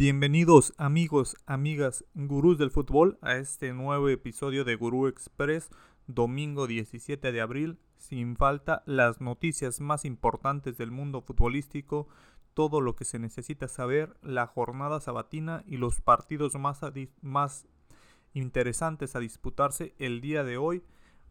Bienvenidos amigos, amigas, gurús del fútbol a este nuevo episodio de Gurú Express, domingo 17 de abril. Sin falta, las noticias más importantes del mundo futbolístico, todo lo que se necesita saber, la jornada sabatina y los partidos más, más interesantes a disputarse el día de hoy.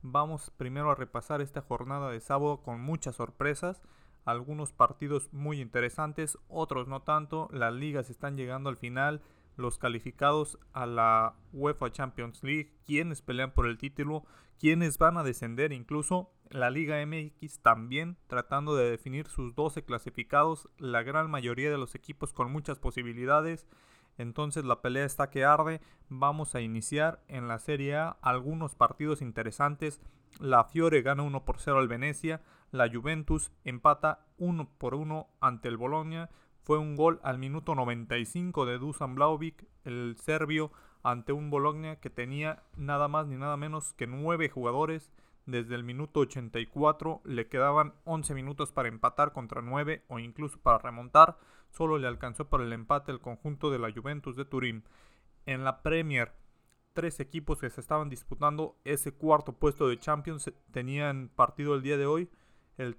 Vamos primero a repasar esta jornada de sábado con muchas sorpresas algunos partidos muy interesantes, otros no tanto. Las ligas están llegando al final. Los calificados a la UEFA Champions League, quienes pelean por el título, quienes van a descender, incluso la Liga MX también tratando de definir sus 12 clasificados, la gran mayoría de los equipos con muchas posibilidades. Entonces la pelea está que arde. Vamos a iniciar en la Serie A algunos partidos interesantes. La Fiore gana 1 por 0 al Venecia. La Juventus empata 1 por 1 ante el Bologna. Fue un gol al minuto 95 de Dusan Blaovic, el serbio, ante un Bologna que tenía nada más ni nada menos que 9 jugadores. Desde el minuto 84 le quedaban 11 minutos para empatar contra 9 o incluso para remontar. Solo le alcanzó para el empate el conjunto de la Juventus de Turín. En la Premier, tres equipos que se estaban disputando ese cuarto puesto de Champions tenían partido el día de hoy. El,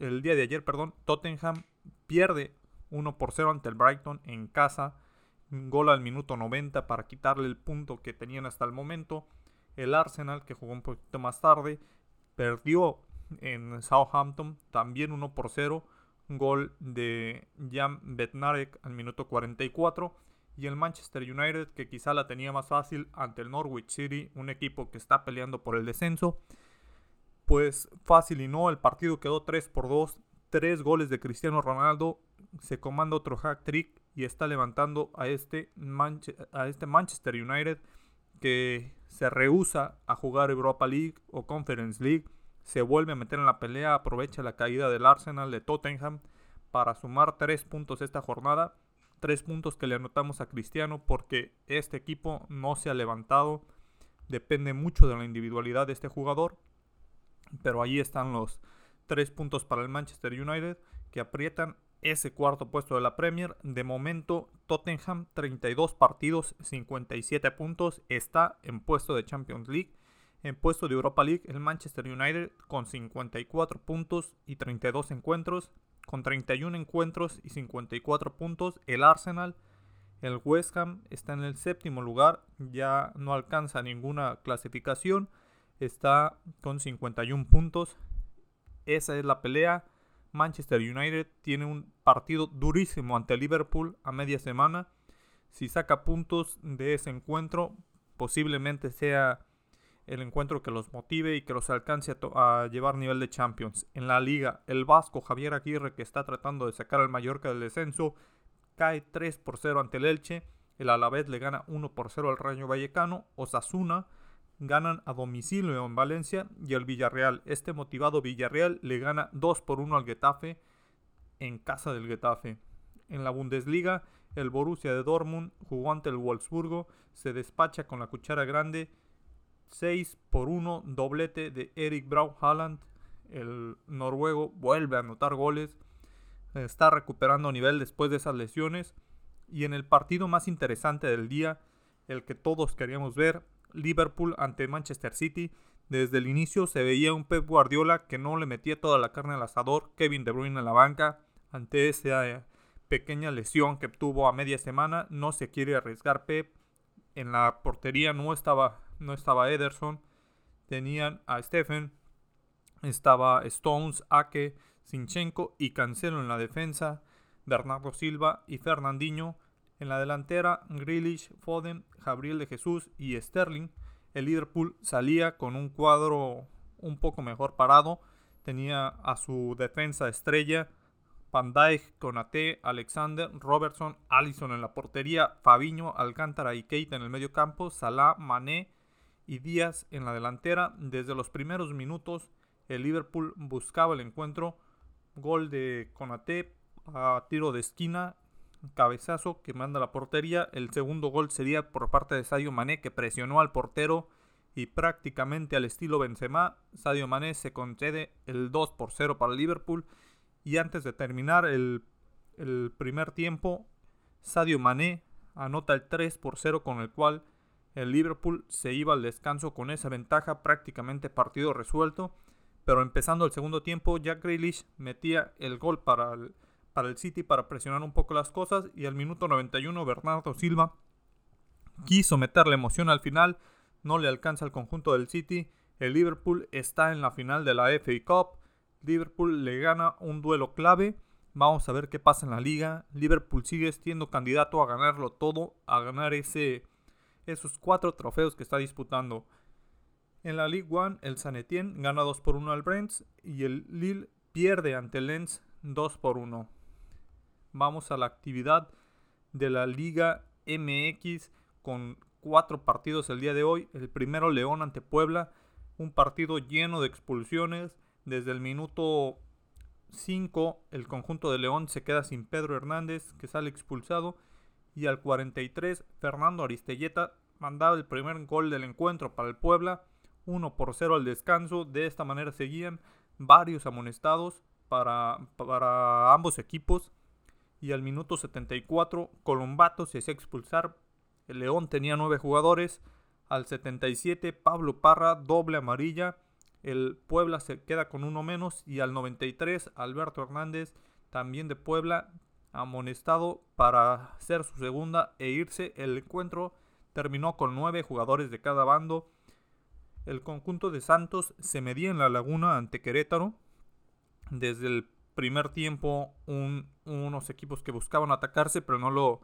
el día de ayer, perdón, Tottenham pierde 1 por 0 ante el Brighton en casa. Gol al minuto 90 para quitarle el punto que tenían hasta el momento. El Arsenal, que jugó un poquito más tarde, perdió en Southampton también 1 por 0. Gol de Jan Bednarek al minuto 44. Y el Manchester United, que quizá la tenía más fácil ante el Norwich City, un equipo que está peleando por el descenso. Pues fácil y no, el partido quedó 3 por 2. Tres goles de Cristiano Ronaldo. Se comanda otro hack trick y está levantando a este, a este Manchester United que se rehúsa a jugar Europa League o Conference League, se vuelve a meter en la pelea, aprovecha la caída del Arsenal de Tottenham para sumar tres puntos esta jornada, tres puntos que le anotamos a Cristiano porque este equipo no se ha levantado, depende mucho de la individualidad de este jugador, pero ahí están los tres puntos para el Manchester United que aprietan ese cuarto puesto de la Premier. De momento, Tottenham, 32 partidos, 57 puntos, está en puesto de Champions League. En puesto de Europa League, el Manchester United con 54 puntos y 32 encuentros. Con 31 encuentros y 54 puntos, el Arsenal, el West Ham está en el séptimo lugar, ya no alcanza ninguna clasificación, está con 51 puntos. Esa es la pelea Manchester United tiene un partido durísimo ante Liverpool a media semana. Si saca puntos de ese encuentro, posiblemente sea el encuentro que los motive y que los alcance a, llevar nivel de Champions. En la liga, el vasco Javier Aguirre, que está tratando de sacar al Mallorca del descenso, cae 3 por 0 ante el Elche. El Alavés le gana 1 por 0 al Rayo Vallecano. Osasuna ganan a domicilio en Valencia y el Villarreal. Este motivado Villarreal le gana 2 por 1 al Getafe en casa del Getafe. En la Bundesliga, el Borussia de Dortmund jugó ante el Wolfsburgo, se despacha con la cuchara grande 6 por 1 doblete de Eric Braun Haaland. El noruego vuelve a anotar goles, está recuperando nivel después de esas lesiones. Y en el partido más interesante del día, el que todos queríamos ver, Liverpool ante Manchester City. Desde el inicio se veía un Pep Guardiola que no le metía toda la carne al asador, Kevin De Bruyne en la banca, ante esa eh, pequeña lesión que tuvo a media semana, no se quiere arriesgar Pep. En la portería no estaba, no estaba Ederson, tenían a Stephen, estaba Stones, Ake, Sinchenko y Cancelo en la defensa, Bernardo Silva y Fernandinho en la delantera, Grealish, Foden, Gabriel de Jesús y Sterling. El Liverpool salía con un cuadro un poco mejor parado. Tenía a su defensa estrella Van Dijk, Konate, Alexander, Robertson, Allison en la portería, Fabiño, Alcántara y Keita en el medio campo, Salah, Mané y Díaz en la delantera. Desde los primeros minutos el Liverpool buscaba el encuentro. Gol de Konate a tiro de esquina cabezazo que manda la portería. El segundo gol sería por parte de Sadio Mané que presionó al portero y prácticamente al estilo Benzema, Sadio Mané se concede el 2 por 0 para el Liverpool y antes de terminar el, el primer tiempo, Sadio Mané anota el 3 por 0 con el cual el Liverpool se iba al descanso con esa ventaja, prácticamente partido resuelto. Pero empezando el segundo tiempo, Jack Grealish metía el gol para el, para el City para presionar un poco las cosas. Y al minuto 91, Bernardo Silva quiso meterle emoción al final. No le alcanza al conjunto del City. El Liverpool está en la final de la FA Cup. Liverpool le gana un duelo clave. Vamos a ver qué pasa en la liga. Liverpool sigue siendo candidato a ganarlo todo, a ganar ese, esos cuatro trofeos que está disputando. En la League One, el San Etienne gana 2 por 1 al Brents y el Lille pierde ante Lens 2 por 1. Vamos a la actividad de la Liga MX con cuatro partidos el día de hoy. El primero León ante Puebla, un partido lleno de expulsiones. Desde el minuto 5 el conjunto de León se queda sin Pedro Hernández que sale expulsado y al 43 Fernando Aristelleta mandaba el primer gol del encuentro para el Puebla, 1 por 0 al descanso, de esta manera seguían varios amonestados para, para ambos equipos. Y al minuto 74 Colombato se hacía expulsar, el León tenía 9 jugadores, al 77 Pablo Parra doble amarilla, el Puebla se queda con uno menos. Y al 93 Alberto Hernández, también de Puebla, amonestado para hacer su segunda e irse. El encuentro terminó con nueve jugadores de cada bando. El conjunto de Santos se medía en la laguna ante Querétaro. Desde el primer tiempo unos equipos que buscaban atacarse pero no lo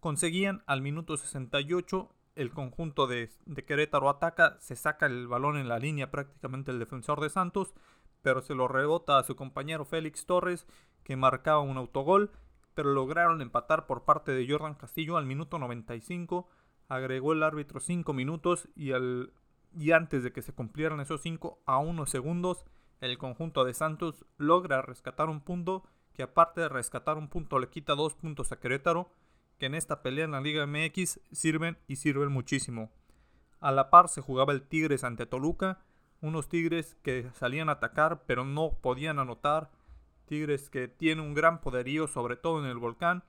conseguían. Al minuto 68 el conjunto de, Querétaro ataca, se saca el balón en la línea prácticamente el defensor de Santos, pero se lo rebota a su compañero Félix Torres, que marcaba un autogol, pero lograron empatar por parte de Jordan Castillo al minuto 95, agregó el árbitro 5 minutos y, al, y antes de que se cumplieran esos 5 a 1 segundos, el conjunto de Santos logra rescatar un punto que aparte de rescatar un punto le quita dos puntos a Querétaro, que en esta pelea en la Liga MX sirven y sirven muchísimo. A la par se jugaba el Tigres ante Toluca, unos Tigres que salían a atacar pero no podían anotar, Tigres que tiene un gran poderío sobre todo en el volcán,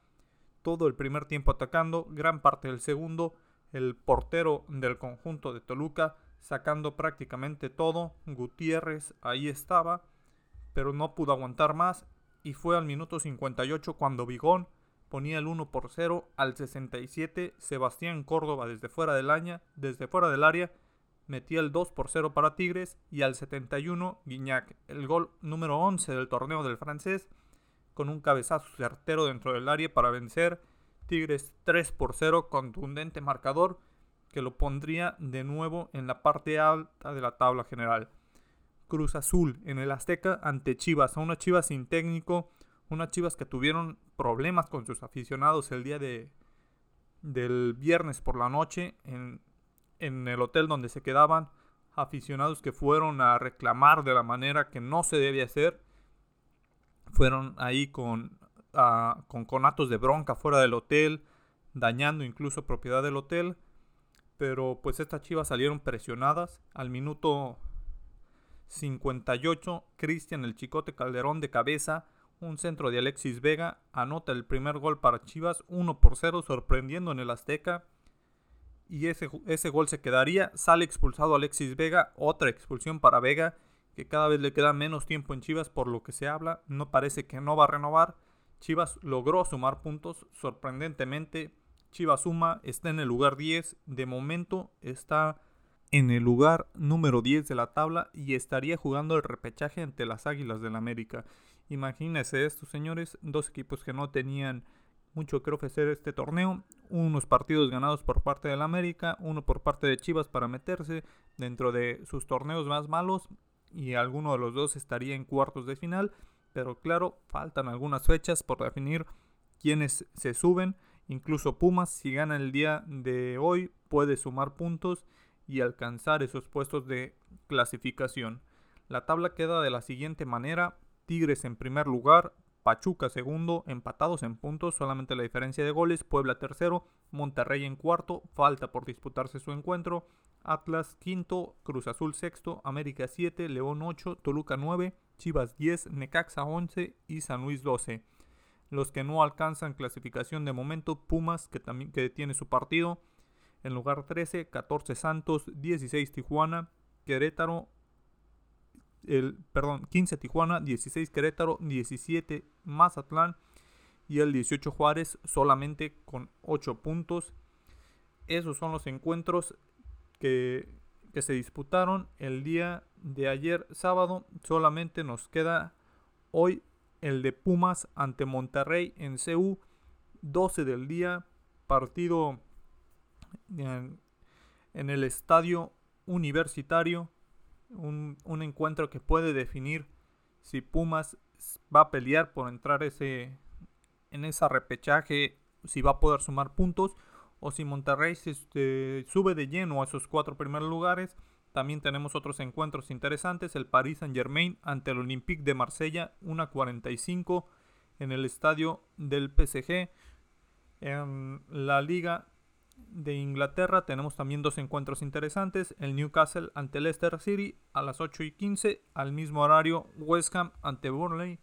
todo el primer tiempo atacando, gran parte del segundo, el portero del conjunto de Toluca sacando prácticamente todo, Gutiérrez ahí estaba, pero no pudo aguantar más y fue al minuto 58 cuando Vigón ponía el 1 por 0 al 67 Sebastián Córdoba desde fuera del área, desde fuera del área metía el 2 por 0 para Tigres y al 71 Guignac, el gol número 11 del torneo del francés con un cabezazo certero dentro del área para vencer Tigres 3 por 0 contundente marcador que lo pondría de nuevo en la parte alta de la tabla general. Cruz Azul en el Azteca ante Chivas, a una Chivas sin técnico, unas Chivas que tuvieron problemas con sus aficionados el día de, del viernes por la noche en, el hotel donde se quedaban. Aficionados que fueron a reclamar de la manera que no se debe hacer. Fueron ahí con, con conatos de bronca fuera del hotel, dañando incluso propiedad del hotel. Pero pues estas chivas salieron presionadas. Al minuto 58, Cristian el Chicote Calderón de cabeza un centro de Alexis Vega anota el primer gol para Chivas 1 por 0 sorprendiendo en el Azteca y ese, ese gol se quedaría. Sale expulsado Alexis Vega, otra expulsión para Vega que cada vez le queda menos tiempo en Chivas por lo que se habla, no parece que no va a renovar. Chivas logró sumar puntos sorprendentemente. Chivas suma, está en el lugar 10, de momento está en el lugar número 10 de la tabla y estaría jugando el repechaje ante las Águilas del América. Imagínense esto, señores, dos equipos que no tenían mucho que ofrecer este torneo, unos partidos ganados por parte del América, uno por parte de Chivas para meterse dentro de sus torneos más malos y alguno de los dos estaría en cuartos de final, pero claro, faltan algunas fechas por definir quiénes se suben, incluso Pumas si gana el día de hoy puede sumar puntos y alcanzar esos puestos de clasificación. La tabla queda de la siguiente manera, Tigres en primer lugar, Pachuca segundo, empatados en puntos, solamente la diferencia de goles, Puebla tercero, Monterrey en cuarto, falta por disputarse su encuentro, Atlas quinto, Cruz Azul sexto, América 7, León 8, Toluca 9, Chivas 10, Necaxa 11 y San Luis 12. Los que no alcanzan clasificación de momento, Pumas, que también que tiene su partido. En lugar 13, 14 Santos, 16 Tijuana, Querétaro, el, perdón, 15 Tijuana, 16 Querétaro, 17 Mazatlán y el 18 Juárez solamente con 8 puntos. Esos son los encuentros que, se disputaron el día de ayer sábado. Solamente nos queda hoy el de Pumas ante Monterrey en CU, 12 del día, partido en, el estadio universitario, un, encuentro que puede definir si Pumas va a pelear por entrar ese, en ese repechaje, si va a poder sumar puntos o si Monterrey se, este, sube de lleno a esos cuatro primeros lugares también tenemos otros encuentros interesantes. El Paris Saint Germain ante el Olympique de Marsella, 1.45 en el estadio del PSG. En la Liga de Inglaterra tenemos también dos encuentros interesantes. El Newcastle ante Leicester City a las 8 y 15. Al mismo horario West Ham ante Burnley.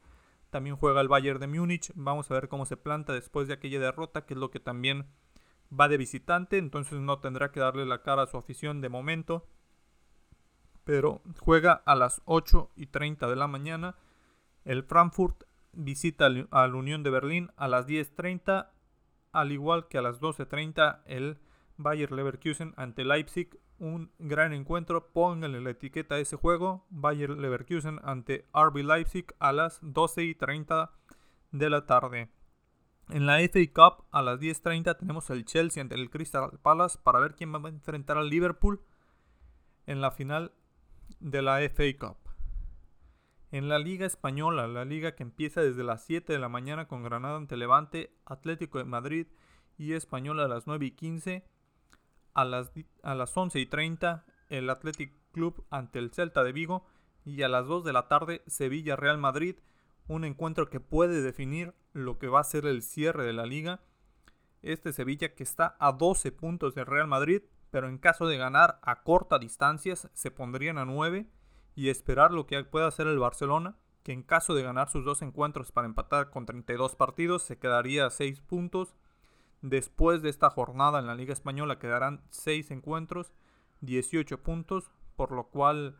También juega el Bayern de Múnich. Vamos a ver cómo se planta después de aquella derrota, que es lo que también va de visitante. Entonces no tendrá que darle la cara a su afición de momento pero juega a las 8 y 30 de la mañana. El Frankfurt visita al Unión de Berlín a las 10.30, al igual que a las 12.30 el Bayer Leverkusen ante Leipzig. Un gran encuentro, pónganle la etiqueta a ese juego. Bayer Leverkusen ante RB Leipzig a las 12.30 de la tarde. En la FA Cup a las 10.30 tenemos el Chelsea ante el Crystal Palace para ver quién va a enfrentar al Liverpool en la final de la FA Cup. En la Liga Española, la liga que empieza desde las 7 de la mañana con Granada ante Levante, Atlético de Madrid y Española a las 9 y 15, a las, a las 11 y 30 el Athletic Club ante el Celta de Vigo y a las 2 de la tarde Sevilla Real Madrid, un encuentro que puede definir lo que va a ser el cierre de la liga. Este Sevilla que está a 12 puntos del Real Madrid pero en caso de ganar a corta distancias se pondrían a 9 y esperar lo que pueda hacer el Barcelona, que en caso de ganar sus dos encuentros para empatar con 32 partidos se quedaría a 6 puntos. Después de esta jornada en la Liga Española quedarán 6 encuentros, 18 puntos, por lo cual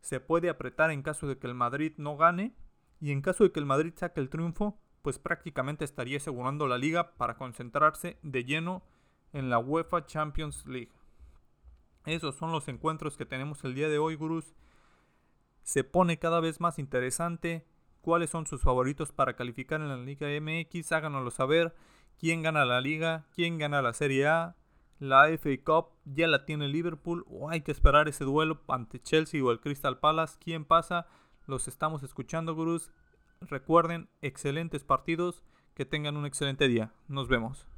se puede apretar en caso de que el Madrid no gane y en caso de que el Madrid saque el triunfo, pues prácticamente estaría asegurando la liga para concentrarse de lleno en la UEFA Champions League. Esos son los encuentros que tenemos el día de hoy, gurús. Se pone cada vez más interesante. ¿Cuáles son sus favoritos para calificar en la Liga MX? Háganoslo saber. ¿Quién gana la liga? ¿Quién gana la Serie A? La FA Cup ya la tiene Liverpool o hay que esperar ese duelo ante Chelsea o el Crystal Palace. ¿Quién pasa? Los estamos escuchando, gurús. Recuerden, excelentes partidos. Que tengan un excelente día. Nos vemos.